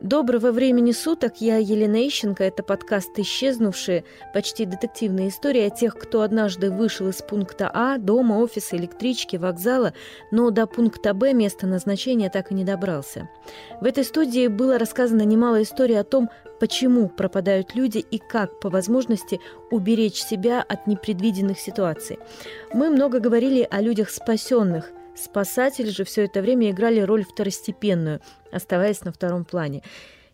Доброго времени суток, я Елена Ищенко. Это подкаст «Исчезнувшие», почти детективная история о тех, кто однажды вышел из пункта А, дома, офиса, электрички, вокзала, но до пункта Б места назначения так и не добрался. В этой студии было рассказано немало историй о том, почему пропадают люди и как, по возможности, уберечь себя от непредвиденных ситуаций. Мы много говорили о людях спасенных, Спасатели же все это время играли роль второстепенную, оставаясь на втором плане.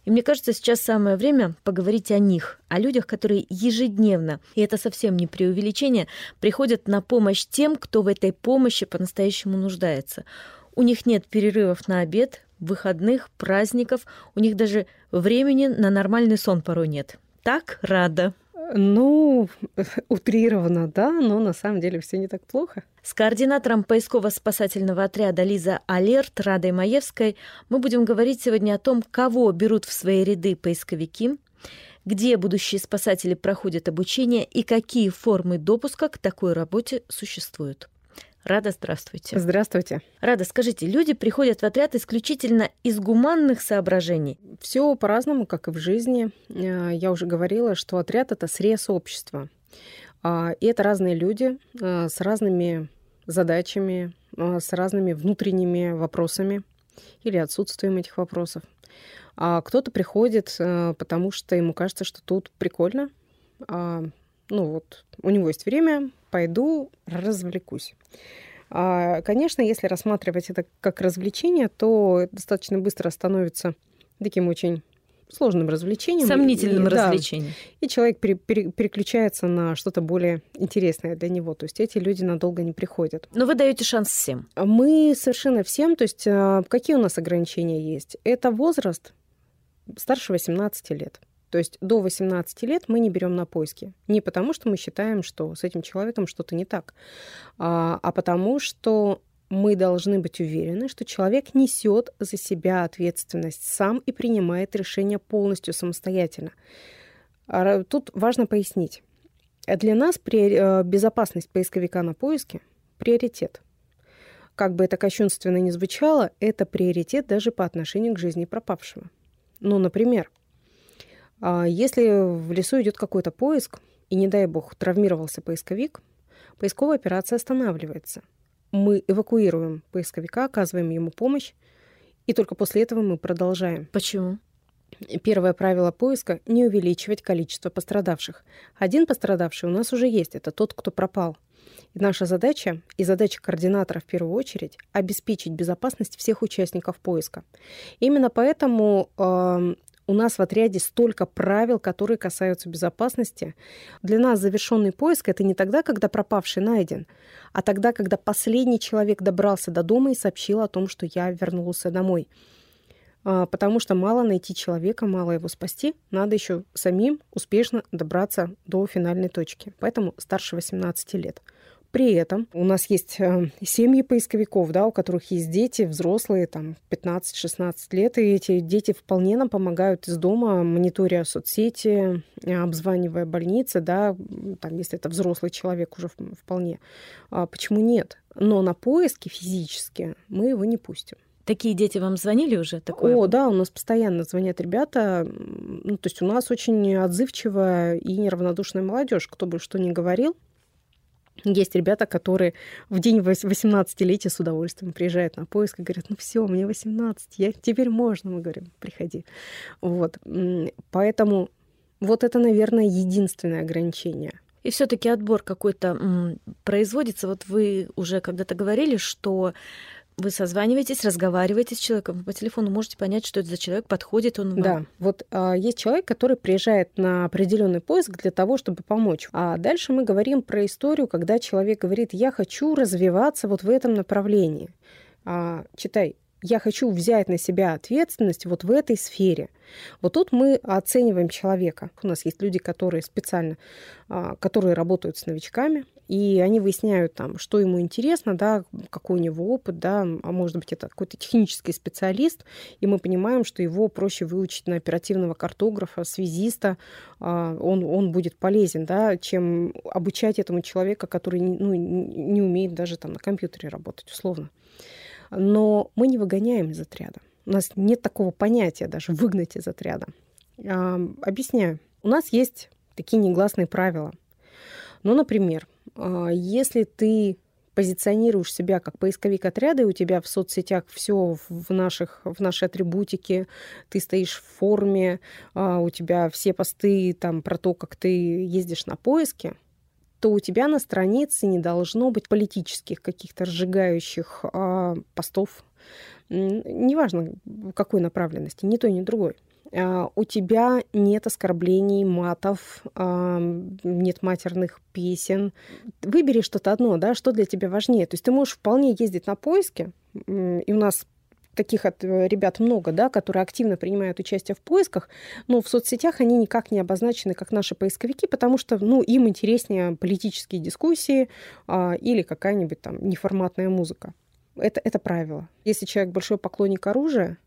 И мне кажется, сейчас самое время поговорить о них, о людях, которые ежедневно, и это совсем не преувеличение, приходят на помощь тем, кто в этой помощи по-настоящему нуждается. У них нет перерывов на обед, выходных, праздников, у них даже времени на нормальный сон порой нет. Так рада. Ну, утрированно, да, но на самом деле все не так плохо. С координатором поисково-спасательного отряда Лиза Алерт Радой Маевской мы будем говорить сегодня о том, кого берут в свои ряды поисковики, где будущие спасатели проходят обучение и какие формы допуска к такой работе существуют. Рада, здравствуйте. Здравствуйте. Рада, скажите, люди приходят в отряд исключительно из гуманных соображений? Все по-разному, как и в жизни. Э, я уже говорила, что отряд — это срез общества. А, и это разные люди э, с разными задачами, э, с разными внутренними вопросами или отсутствием этих вопросов. А кто-то приходит, потому что ему кажется, что тут прикольно. А, ну вот, у него есть время, пойду развлекусь. А, конечно, если рассматривать это как развлечение, то достаточно быстро становится таким очень сложным развлечением. Сомнительным и, развлечением. Да, и человек пере, пере, переключается на что-то более интересное для него. То есть эти люди надолго не приходят. Но вы даете шанс всем. Мы совершенно всем. То есть а, какие у нас ограничения есть? Это возраст старше 18 лет. То есть до 18 лет мы не берем на поиски. Не потому, что мы считаем, что с этим человеком что-то не так, а, а потому, что мы должны быть уверены, что человек несет за себя ответственность сам и принимает решения полностью самостоятельно. А, тут важно пояснить. Для нас э, безопасность поисковика на поиске – приоритет. Как бы это кощунственно ни звучало, это приоритет даже по отношению к жизни пропавшего. Ну, например, если в лесу идет какой-то поиск, и, не дай бог, травмировался поисковик, поисковая операция останавливается. Мы эвакуируем поисковика, оказываем ему помощь, и только после этого мы продолжаем. Почему? Первое правило поиска — не увеличивать количество пострадавших. Один пострадавший у нас уже есть, это тот, кто пропал. И наша задача, и задача координатора в первую очередь, обеспечить безопасность всех участников поиска. Именно поэтому э, у нас в отряде столько правил, которые касаются безопасности. Для нас завершенный поиск это не тогда, когда пропавший найден, а тогда, когда последний человек добрался до дома и сообщил о том, что я вернулся домой. А, потому что мало найти человека, мало его спасти, надо еще самим успешно добраться до финальной точки. Поэтому старше 18 лет. При этом у нас есть э, семьи поисковиков, да, у которых есть дети, взрослые, там, 15-16 лет, и эти дети вполне нам помогают из дома, мониторя соцсети, э, обзванивая больницы, да, там, если это взрослый человек уже вполне. А почему нет? Но на поиски физически мы его не пустим. Такие дети вам звонили уже? Такое? О, да, у нас постоянно звонят ребята. Ну, то есть у нас очень отзывчивая и неравнодушная молодежь. Кто бы что ни говорил, есть ребята, которые в день 18-летия с удовольствием приезжают на поиск и говорят, ну все, мне 18, я, теперь можно. Мы говорим, приходи. Вот. Поэтому вот это, наверное, единственное ограничение. И все-таки отбор какой-то производится. Вот вы уже когда-то говорили, что вы созваниваетесь, разговариваете с человеком по телефону, можете понять, что это за человек, подходит он вам. Да, вот а, есть человек, который приезжает на определенный поиск для того, чтобы помочь. А дальше мы говорим про историю, когда человек говорит, я хочу развиваться вот в этом направлении. А, читай, я хочу взять на себя ответственность вот в этой сфере. Вот тут мы оцениваем человека. У нас есть люди, которые специально, а, которые работают с новичками, и они выясняют там, что ему интересно, да, какой у него опыт, да, а может быть, это какой-то технический специалист, и мы понимаем, что его проще выучить на оперативного картографа, связиста, а, он, он будет полезен, да, чем обучать этому человека, который ну, не умеет даже там на компьютере работать, условно но мы не выгоняем из отряда. У нас нет такого понятия даже выгнать из отряда. А, объясняю. У нас есть такие негласные правила. Ну, например, а, если ты позиционируешь себя как поисковик отряда, и у тебя в соцсетях все в, наших, в нашей атрибутике, ты стоишь в форме, а, у тебя все посты там про то, как ты ездишь на поиски, то у тебя на странице не должно быть политических каких-то разжигающих а, постов, неважно какой направленности, ни той, ни другой. А, у тебя нет оскорблений, матов, а, нет матерных песен. Выбери что-то одно, да, что для тебя важнее. То есть ты можешь вполне ездить на поиски, и у нас таких от э, ребят много, да, которые активно принимают участие в поисках, но в соцсетях они никак не обозначены как наши поисковики, потому что ну, им интереснее политические дискуссии а, или какая-нибудь там неформатная музыка. Это, это правило. Если человек большой поклонник оружия,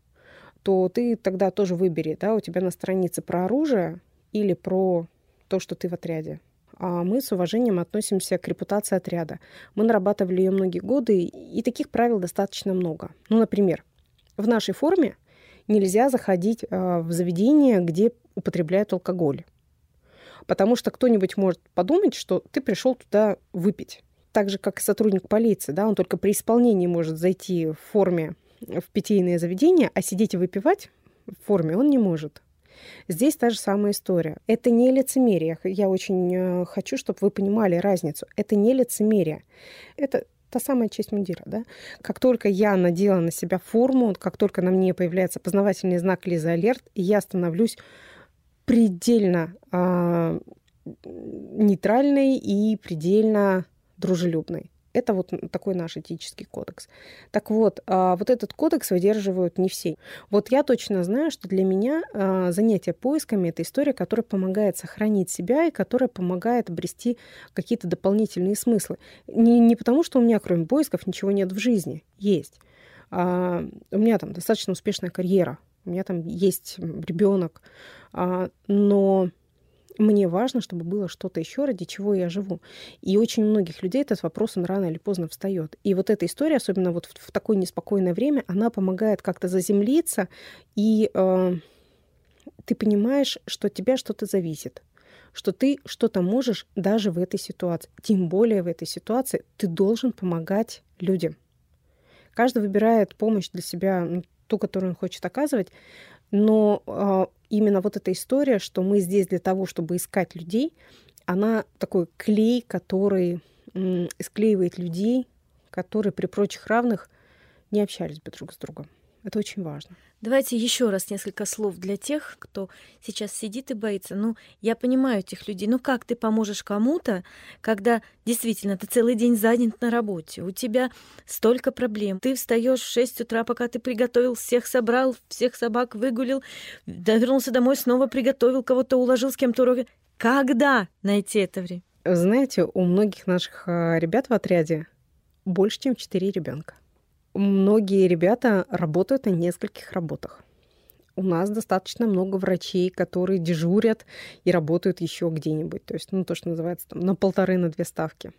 то ты тогда тоже выбери, да, у тебя на странице про оружие или про то, что ты в отряде. А мы с уважением относимся к репутации отряда. Мы нарабатывали ее многие годы, и таких правил достаточно много. Ну, например, в нашей форме нельзя заходить а, в заведение, где употребляют алкоголь. Потому что кто-нибудь может подумать, что ты пришел туда выпить. Так же, как и сотрудник полиции, да, он только при исполнении может зайти в форме в питейное заведение, а сидеть и выпивать в форме он не может. Здесь та же самая история. Это не лицемерие. Я очень э, хочу, чтобы вы понимали разницу. Это не лицемерие. Это та самая честь мундира, да. Как только я надела на себя форму, как только на мне появляется познавательный знак Лиза Алерт, я становлюсь предельно э, нейтральной и предельно дружелюбной. Это вот такой наш этический кодекс. Так вот, а, вот этот кодекс выдерживают не все. Вот я точно знаю, что для меня а, занятие поисками — это история, которая помогает сохранить себя и которая помогает обрести какие-то дополнительные смыслы. Не, не потому, что у меня, кроме поисков, ничего нет в жизни. Есть. А, у меня там достаточно успешная карьера, у меня там есть ребенок, но мне важно, чтобы было что-то еще, ради чего я живу. И очень многих людей этот вопрос, он рано или поздно встает. И вот эта история, особенно вот в, в такое неспокойное время, она помогает как-то заземлиться, и э, ты понимаешь, что от тебя что-то зависит что ты что-то можешь даже в этой ситуации. Тем более в этой ситуации ты должен помогать людям. Каждый выбирает помощь для себя, ну, ту, которую он хочет оказывать, но э, именно вот эта история, что мы здесь для того, чтобы искать людей, она такой клей, который склеивает людей, которые при прочих равных не общались бы друг с другом. Это очень важно. Давайте еще раз несколько слов для тех, кто сейчас сидит и боится. Ну, я понимаю этих людей. Ну, как ты поможешь кому-то, когда действительно ты целый день занят на работе, у тебя столько проблем. Ты встаешь в 6 утра, пока ты приготовил, всех собрал, всех собак выгулил, вернулся домой, снова приготовил, кого-то уложил, с кем-то уроки. Когда найти это время? Знаете, у многих наших а, ребят в отряде больше, чем 4 ребенка. Многие ребята работают на нескольких работах. У нас достаточно много врачей, которые дежурят и работают еще где-нибудь. То есть, ну, то, что называется, там, на полторы, на две ставки.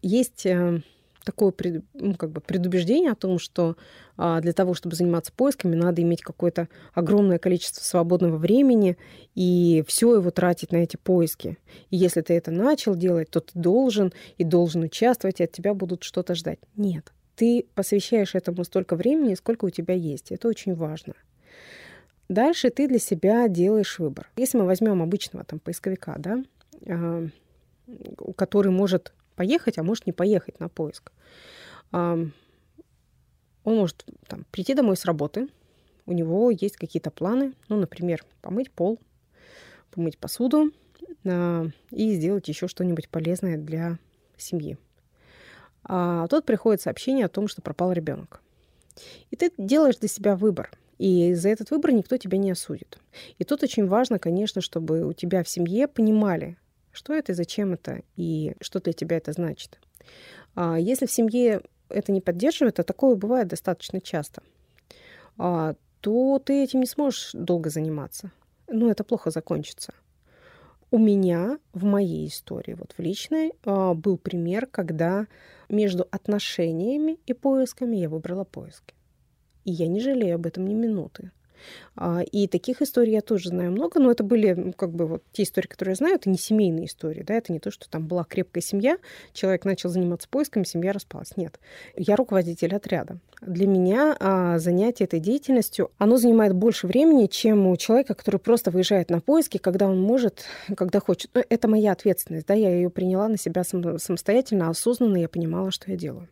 Есть э, такое ну, как бы предубеждение о том, что а, для того, чтобы заниматься поисками, надо иметь какое-то огромное количество свободного времени и все его тратить на эти поиски. И если ты это начал делать, то ты должен и должен участвовать, и от тебя будут что-то ждать. Нет ты посвящаешь этому столько времени, сколько у тебя есть. Это очень важно. Дальше ты для себя делаешь выбор. Если мы возьмем обычного там поисковика, да, который может поехать, а может не поехать на поиск, он может там, прийти домой с работы, у него есть какие-то планы, ну, например, помыть пол, помыть посуду э, и сделать еще что-нибудь полезное для семьи а тут приходит сообщение о том, что пропал ребенок. И ты делаешь для себя выбор. И за этот выбор никто тебя не осудит. И тут очень важно, конечно, чтобы у тебя в семье понимали, что это и зачем это, и что для тебя это значит. А если в семье это не поддерживает, а такое бывает достаточно часто, а, то ты этим не сможешь долго заниматься. Ну, это плохо закончится. У меня в моей истории, вот в личной, а, был пример, когда между отношениями и поисками я выбрала поиски. И я не жалею об этом ни минуты. А, и таких историй я тоже знаю много, но это были как бы вот те истории, которые я знаю, это не семейные истории, да, это не то, что там была крепкая семья, человек начал заниматься поисками, семья распалась. Нет, я руководитель отряда. Для меня а, занятие этой деятельностью, оно занимает больше времени, чем у человека, который просто выезжает на поиски, когда он может, когда хочет. Это моя ответственность, да, я ее приняла на себя самостоятельно, осознанно, я понимала, что я делаю.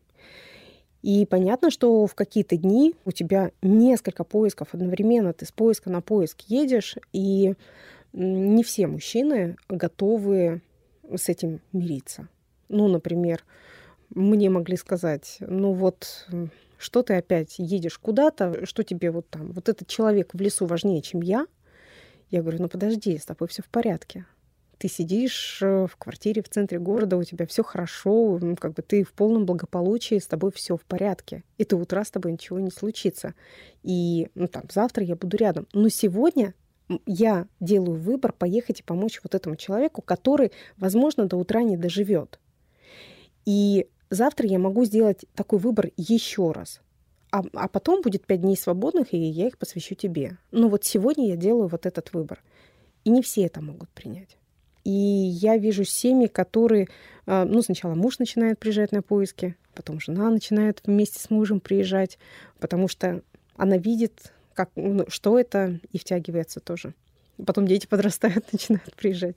И понятно, что в какие-то дни у тебя несколько поисков одновременно, ты с поиска на поиск едешь, и не все мужчины готовы с этим мириться. Ну, например, мне могли сказать, ну вот, что ты опять едешь куда-то, что тебе вот там, вот этот человек в лесу важнее, чем я. Я говорю, ну подожди, с тобой все в порядке ты сидишь э, в квартире в центре города, у тебя все хорошо, как бы ты в полном благополучии, с тобой все в порядке. И ты утра с тобой ничего не случится. И ну, там, завтра я буду рядом. Но сегодня я делаю выбор поехать и помочь вот этому человеку, который, возможно, до утра не доживет. И завтра я могу сделать такой выбор еще раз. А, а потом будет пять дней свободных, и я их посвящу тебе. Но вот сегодня я делаю вот этот выбор. И не все это могут принять. И я вижу семьи, которые, а, ну, сначала муж начинает приезжать на поиски, потом жена начинает вместе с мужем приезжать, потому что она видит, как, ну, что это, и втягивается тоже. Потом дети подрастают, начинают приезжать.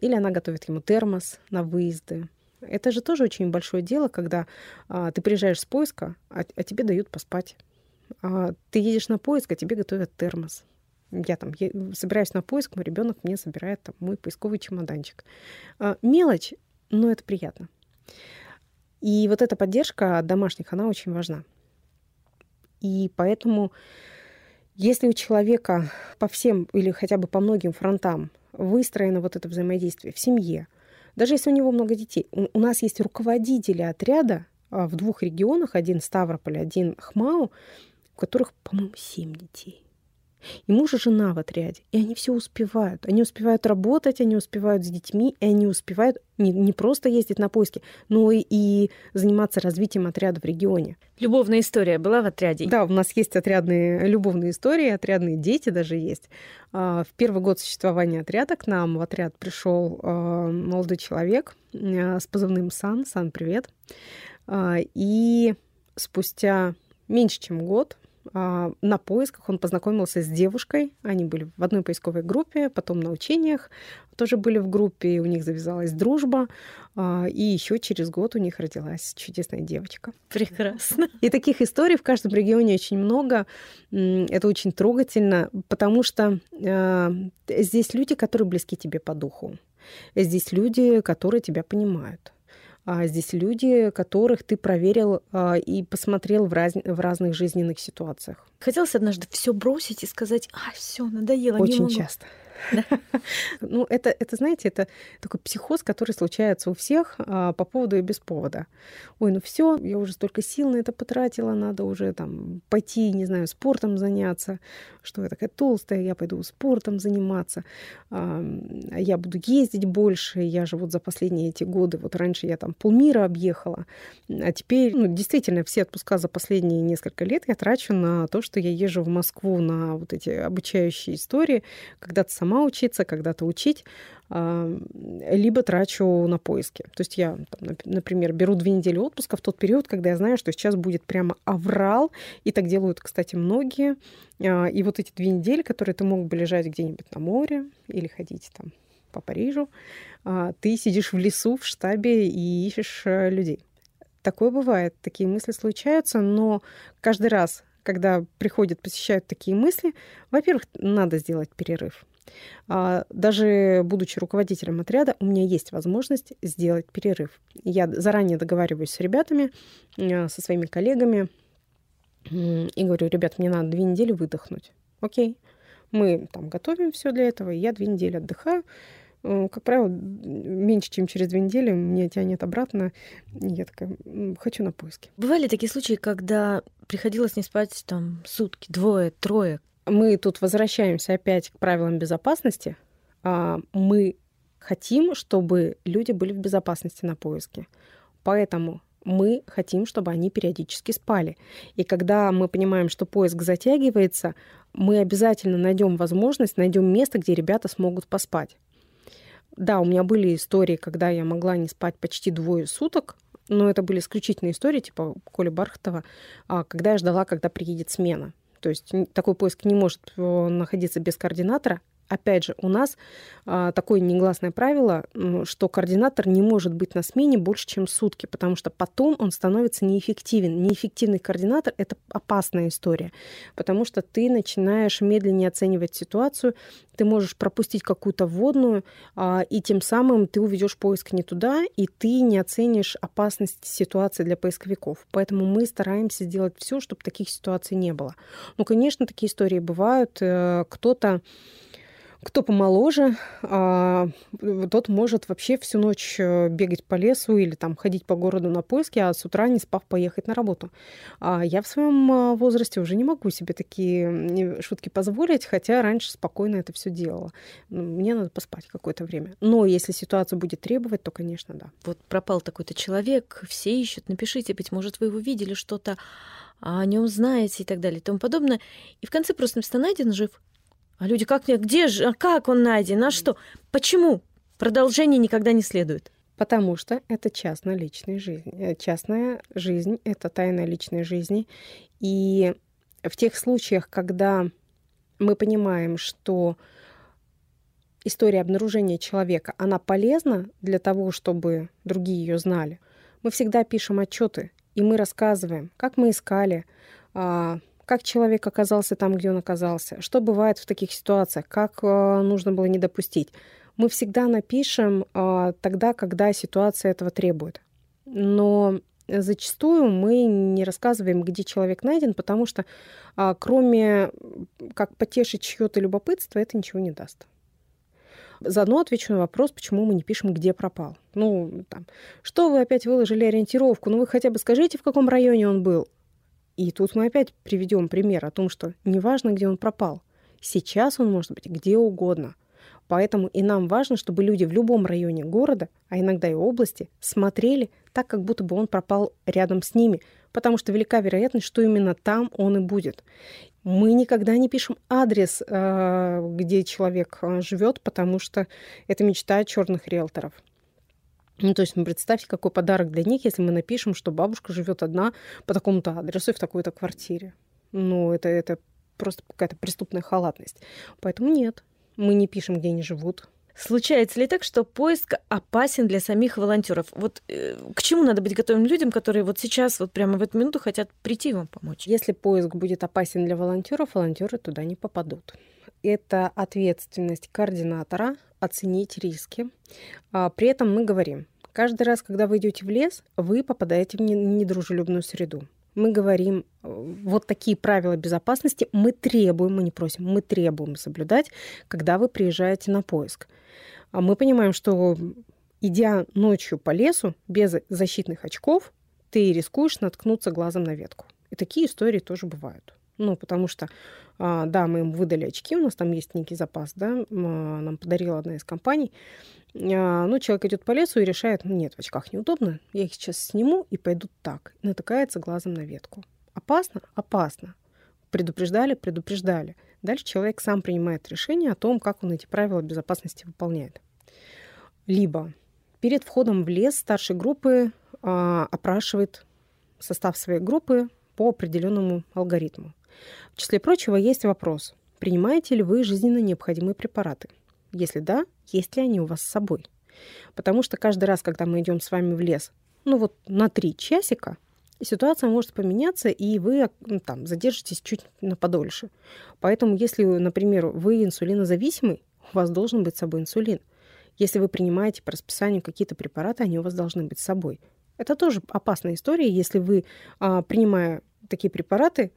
Или она готовит ему термос на выезды. Это же тоже очень большое дело, когда а, ты приезжаешь с поиска, а, а тебе дают поспать. А, ты едешь на поиск, а тебе готовят термос я там я собираюсь на поиск, мой ребенок мне собирает там, мой поисковый чемоданчик. А, мелочь, но это приятно. И вот эта поддержка домашних, она очень важна. И поэтому, если у человека по всем или хотя бы по многим фронтам выстроено вот это взаимодействие в семье, даже если у него много детей, у нас есть руководители отряда а, в двух регионах, один Ставрополь, один Хмау, у которых, по-моему, семь детей. И муж и жена в отряде. И они все успевают. Они успевают работать, они успевают с детьми, и они успевают не, не просто ездить на поиски, но и, и заниматься развитием отряда в регионе. Любовная история была в отряде? Да, у нас есть отрядные любовные истории, отрядные дети даже есть. А, в первый год существования отряда к нам в отряд пришел а, молодой человек а, с позывным Сан. Сан, привет. И спустя меньше чем год на поисках он познакомился с девушкой. Они были в одной поисковой группе, потом на учениях тоже были в группе, и у них завязалась дружба. А, и еще через год у них родилась чудесная девочка. Прекрасно. И таких историй в каждом регионе очень много. Это очень трогательно, потому что а, здесь люди, которые близки тебе по духу. Здесь люди, которые тебя понимают а здесь люди, которых ты проверил а, и посмотрел в, раз... в разных жизненных ситуациях. Хотелось однажды все бросить и сказать, а, все, надоело. Очень часто. Ну, это, это, знаете, это такой психоз, который случается у всех а, по поводу и без повода. Ой, ну все, я уже столько сил на это потратила, надо уже там пойти, не знаю, спортом заняться. Что я такая толстая, я пойду спортом заниматься. А, я буду ездить больше. Я же вот за последние эти годы, вот раньше я там полмира объехала, а теперь, ну, действительно, все отпуска за последние несколько лет я трачу на то, что я езжу в Москву на вот эти обучающие истории, когда ты сама сама учиться, когда-то учить, либо трачу на поиски. То есть я, например, беру две недели отпуска в тот период, когда я знаю, что сейчас будет прямо аврал, и так делают, кстати, многие. А, и вот эти две недели, которые ты мог бы лежать где-нибудь на море или ходить там по Парижу, а, ты сидишь в лесу, в штабе и ищешь э, людей. Такое бывает, такие мысли случаются, но каждый раз, когда приходят, посещают такие мысли, во-первых, надо сделать перерыв. А, даже будучи руководителем отряда, у меня есть возможность сделать перерыв. Я заранее договариваюсь с ребятами, а, со своими коллегами, и говорю, ребят, мне надо две недели выдохнуть. Окей. Мы там готовим все для этого, и я две недели отдыхаю. Э, как правило, меньше, чем через две недели меня тянет обратно. И я такая, хочу на поиски. Бывали такие случаи, когда приходилось не спать там сутки, двое, трое? Мы тут возвращаемся опять к правилам безопасности. А, мы хотим, чтобы люди были в безопасности на поиске. Поэтому мы хотим, чтобы они периодически спали. И когда мы понимаем, что поиск затягивается, мы обязательно найдем возможность, найдем место, где ребята смогут поспать. Да, у меня были истории, когда я могла не спать почти двое суток, но это были исключительные истории, типа Коли Бархатова, а, когда я ждала, когда приедет смена. То есть такой поиск не может э, находиться без координатора, опять же, у нас а, такое негласное правило, что координатор не может быть на смене больше, чем сутки, потому что потом он становится неэффективен. Неэффективный координатор — это опасная история, потому что ты начинаешь медленнее оценивать ситуацию, ты можешь пропустить какую-то вводную, а, и тем самым ты уведешь поиск не туда, и ты не оценишь опасность ситуации для поисковиков. Поэтому мы стараемся сделать все, чтобы таких ситуаций не было. Ну, конечно, такие истории бывают. Э, кто-то кто помоложе, а, тот может вообще всю ночь э, бегать по лесу или там ходить по городу на поиски, а с утра не спав поехать на работу. А я в своем а, возрасте уже не могу себе такие шутки позволить, хотя раньше спокойно это все делала. Ну, мне надо поспать какое-то время. Но если ситуация будет требовать, то, конечно, да. Вот пропал такой-то человек, все ищут, напишите, быть может, вы его видели, что-то о нем знаете и так далее и тому подобное. И в конце просто написано найден жив. А люди, как где же, а как он найден, на что? Почему? Продолжение никогда не следует. Потому что это частная личная жизнь. Э, частная жизнь — это тайна личной жизни. И в тех случаях, когда мы понимаем, что история обнаружения человека, она полезна для того, чтобы другие ее знали, мы всегда пишем отчеты, и мы рассказываем, как мы искали, а, как человек оказался там, где он оказался, что бывает в таких ситуациях, как э, нужно было не допустить. Мы всегда напишем э, тогда, когда ситуация этого требует. Но зачастую мы не рассказываем, где человек найден, потому что э, кроме как потешить чье-то любопытство, это ничего не даст. Заодно отвечу на вопрос, почему мы не пишем, где пропал. Ну, там, что вы опять выложили ориентировку? Ну, вы хотя бы скажите, в каком районе он был. И тут мы опять приведем пример о том, что неважно, где он пропал, сейчас он может быть где угодно. Поэтому и нам важно, чтобы люди в любом районе города, а иногда и области, смотрели так, как будто бы он пропал рядом с ними, потому что велика вероятность, что именно там он и будет. Мы никогда не пишем адрес, э, где человек э, живет, потому что это мечта черных риэлторов. Ну, то есть, ну, представьте, какой подарок для них, если мы напишем, что бабушка живет одна по такому-то адресу и в такой-то квартире. Ну, это, это просто какая-то преступная халатность. Поэтому нет, мы не пишем, где они живут. Случается ли так, что поиск опасен для самих волонтеров? Вот э, к чему надо быть готовым людям, которые вот сейчас, вот прямо в эту минуту хотят прийти вам помочь? Если поиск будет опасен для волонтеров, волонтеры туда не попадут. Это ответственность координатора оценить риски. А, при этом мы говорим, каждый раз, когда вы идете в лес, вы попадаете в недружелюбную среду. Мы говорим, э, вот такие правила безопасности мы требуем, мы не просим, мы требуем соблюдать, когда вы приезжаете на поиск. А мы понимаем, что идя ночью по лесу без защитных очков, ты рискуешь наткнуться глазом на ветку. И такие истории тоже бывают. Ну, потому что, а, да, мы им выдали очки, у нас там есть некий запас, да, нам подарила одна из компаний. А, ну, человек идет по лесу и решает, ну, нет, в очках неудобно, я их сейчас сниму и пойду так. Натыкается глазом на ветку. Опасно? Опасно. Предупреждали? Предупреждали. Дальше человек сам принимает решение о том, как он эти правила безопасности выполняет. Либо перед входом в лес старшей группы а, опрашивает состав своей группы по определенному алгоритму. В числе прочего есть вопрос, принимаете ли вы жизненно необходимые препараты? Если да, есть ли они у вас с собой? Потому что каждый раз, когда мы идем с вами в лес, ну вот на три часика, ситуация может поменяться, и вы ну, там задержитесь чуть на подольше. Поэтому, если, например, вы инсулинозависимый, у вас должен быть с собой инсулин. Если вы принимаете по расписанию какие-то препараты, они у вас должны быть с собой. Это тоже опасная история, если вы, а, принимая такие препараты,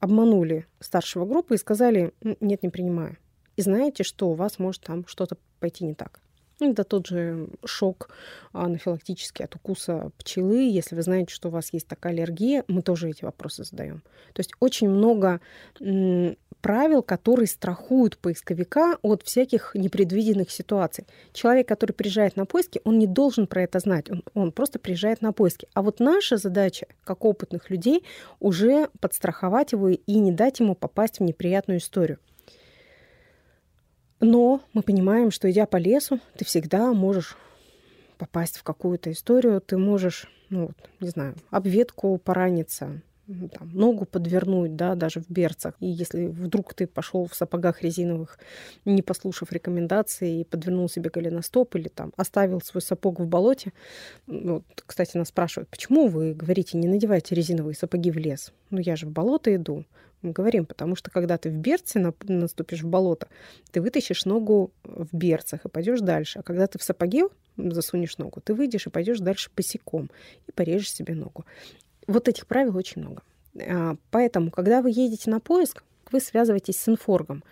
обманули старшего группы и сказали, нет, не принимаю. И знаете, что у вас может там что-то пойти не так. Это тот же шок анафилактический от укуса пчелы. Если вы знаете, что у вас есть такая аллергия, мы тоже эти вопросы задаем. То есть очень много правил, которые страхуют поисковика от всяких непредвиденных ситуаций. Человек, который приезжает на поиски, он не должен про это знать, он, он просто приезжает на поиски. А вот наша задача, как опытных людей, уже подстраховать его и не дать ему попасть в неприятную историю. Но мы понимаем, что идя по лесу, ты всегда можешь попасть в какую-то историю, ты можешь, ну, вот, не знаю, об ветку пораниться, там, ногу подвернуть, да, даже в берцах. И если вдруг ты пошел в сапогах резиновых, не послушав рекомендации, и подвернул себе голеностоп или там оставил свой сапог в болоте, вот, кстати, нас спрашивают, почему вы говорите, не надевайте резиновые сапоги в лес? Ну, я же в болото иду. Мы говорим, потому что когда ты в берце наступишь в болото, ты вытащишь ногу в берцах и пойдешь дальше. А когда ты в сапоге засунешь ногу, ты выйдешь и пойдешь дальше босиком и порежешь себе ногу. Вот этих правил очень много. А, поэтому, когда вы едете на поиск, вы связываетесь с инфоргом.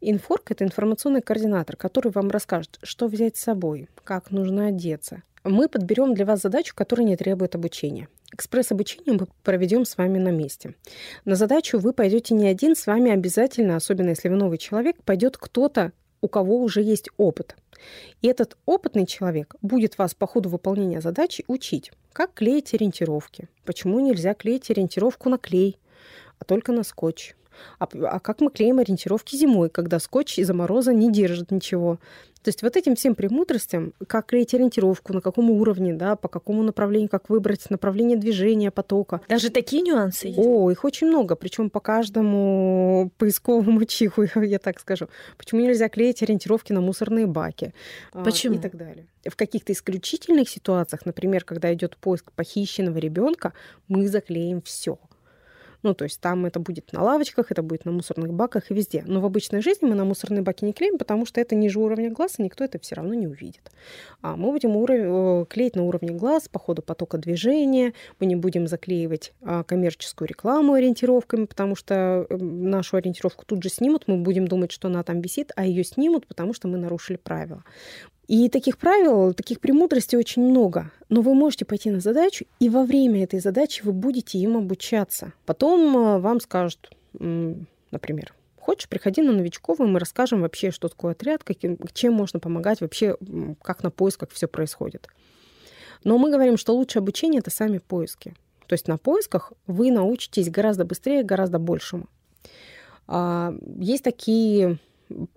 Инфорг — это информационный координатор, который вам расскажет, что взять с собой, как нужно одеться. Мы подберем для вас задачу, которая не требует обучения. Экспресс-обучение мы проведем с вами на месте. На задачу вы пойдете не один, с вами обязательно, особенно если вы новый человек, пойдет кто-то, у кого уже есть опыт. И этот опытный человек будет вас по ходу выполнения задачи учить, как клеить ориентировки, почему нельзя клеить ориентировку на клей, а только на скотч, а, а как мы клеим ориентировки зимой, когда скотч из-за мороза не держит ничего? То есть вот этим всем премудростям, как клеить ориентировку, на каком уровне, да, по какому направлению, как выбрать направление движения потока. Даже такие нюансы есть? О, их очень много, причем по каждому поисковому чиху, я так скажу. Почему нельзя клеить ориентировки на мусорные баки? А, Почему? И так далее. В каких-то исключительных ситуациях, например, когда идет поиск похищенного ребенка, мы заклеим все. Ну, то есть там это будет на лавочках, это будет на мусорных баках и везде. Но в обычной жизни мы на мусорные баки не клеим, потому что это ниже уровня глаз, и никто это все равно не увидит. А мы будем уров... Э, клеить на уровне глаз по ходу потока движения, мы не будем заклеивать а, коммерческую рекламу ориентировками, потому что эм, нашу ориентировку тут же снимут, мы будем думать, что она там висит, а ее снимут, потому что мы нарушили правила. И таких правил, таких премудростей очень много. Но вы можете пойти на задачу, и во время этой задачи вы будете им обучаться. Потом э, вам скажут, например, хочешь, приходи на новичковую, мы расскажем вообще, что такое отряд, каким, чем можно помогать, вообще, как на поисках все происходит. Но мы говорим, что лучшее обучение — это сами поиски. То есть на поисках вы научитесь гораздо быстрее, гораздо большему. А, есть такие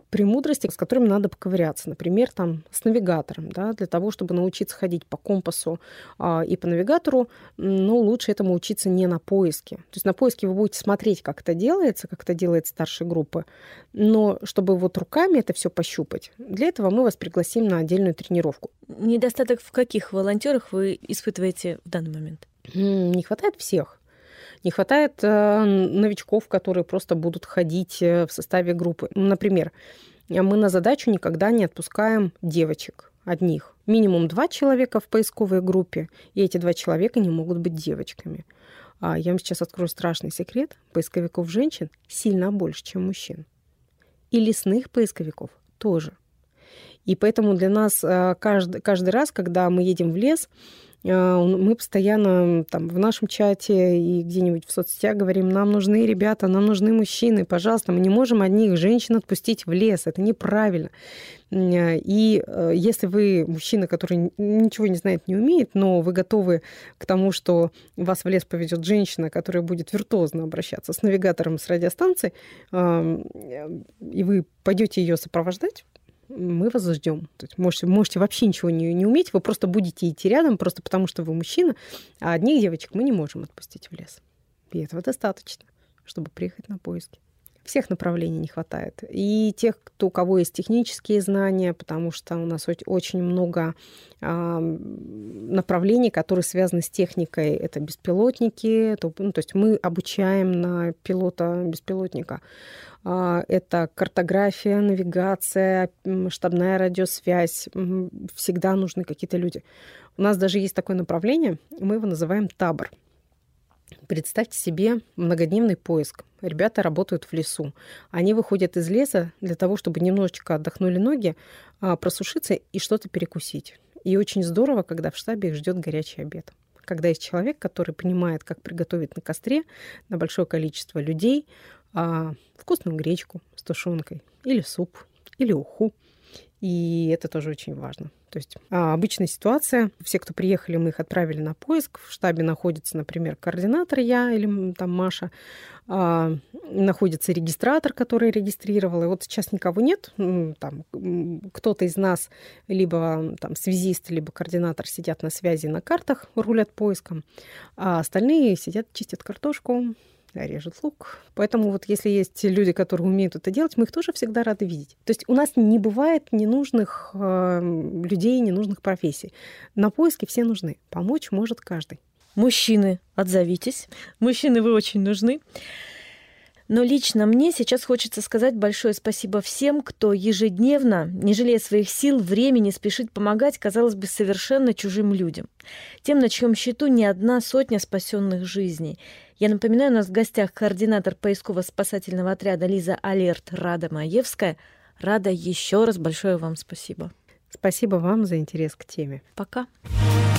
премудрости, с которыми надо поковыряться. Например, там, с навигатором. Да, для того, чтобы научиться ходить по компасу а, и по навигатору, ну, лучше этому учиться не на поиске. То есть на поиске вы будете смотреть, как это делается, как это делает старшая группа. Но чтобы вот руками это все пощупать, для этого мы вас пригласим на отдельную тренировку. Недостаток в каких волонтерах вы испытываете в данный момент? Не хватает всех. Не хватает э, новичков, которые просто будут ходить э, в составе группы. Например, мы на задачу никогда не отпускаем девочек одних. Минимум два человека в поисковой группе, и эти два человека не могут быть девочками. А я вам сейчас открою страшный секрет. Поисковиков женщин сильно больше, чем мужчин. И лесных поисковиков тоже. И поэтому для нас э, каждый, каждый раз, когда мы едем в лес, мы постоянно там в нашем чате и где-нибудь в соцсетях говорим, нам нужны ребята, нам нужны мужчины, пожалуйста, мы не можем одних женщин отпустить в лес, это неправильно. И э, если вы мужчина, который ничего не знает, не умеет, но вы готовы к тому, что вас в лес поведет женщина, которая будет виртуозно обращаться с навигатором с радиостанции, и вы пойдете ее сопровождать, мы вас ждем. Можете, можете вообще ничего не, не уметь, вы просто будете идти рядом, просто потому что вы мужчина, а одних девочек мы не можем отпустить в лес. И этого достаточно, чтобы приехать на поиски. Всех направлений не хватает. И тех, кто, у кого есть технические знания, потому что у нас очень много э, направлений, которые связаны с техникой. Это беспилотники, то, ну, то есть мы обучаем на пилота беспилотника. А, это картография, навигация, штабная радиосвязь. Всегда нужны какие-то люди. У нас даже есть такое направление, мы его называем табор. Представьте себе многодневный поиск. Ребята работают в лесу. Они выходят из леса для того, чтобы немножечко отдохнули ноги, а, просушиться и что-то перекусить. И очень здорово, когда в штабе их ждет горячий обед. Когда есть человек, который понимает, как приготовить на костре на большое количество людей а, вкусную гречку с тушенкой, или суп, или уху. И это тоже очень важно. То есть а, обычная ситуация, все, кто приехали, мы их отправили на поиск. В штабе находится, например, координатор я или там Маша, а, находится регистратор, который регистрировал. И вот сейчас никого нет. Там кто-то из нас, либо там связист, либо координатор сидят на связи на картах, рулят поиском, а остальные сидят, чистят картошку, режет лук. Поэтому вот если есть люди, которые умеют это делать, мы их тоже всегда рады видеть. То есть у нас не бывает ненужных э, людей, ненужных профессий. На поиске все нужны. Помочь может каждый. Мужчины, отзовитесь. Мужчины, вы очень нужны. Но лично мне сейчас хочется сказать большое спасибо всем, кто ежедневно, не жалея своих сил, времени, спешит помогать, казалось бы, совершенно чужим людям. Тем, на чьем счету не одна сотня спасенных жизней. Я напоминаю, у нас в гостях координатор поисково-спасательного отряда Лиза Алерт Рада Маевская. Рада, еще раз большое вам спасибо. Спасибо вам за интерес к теме. Пока. Пока.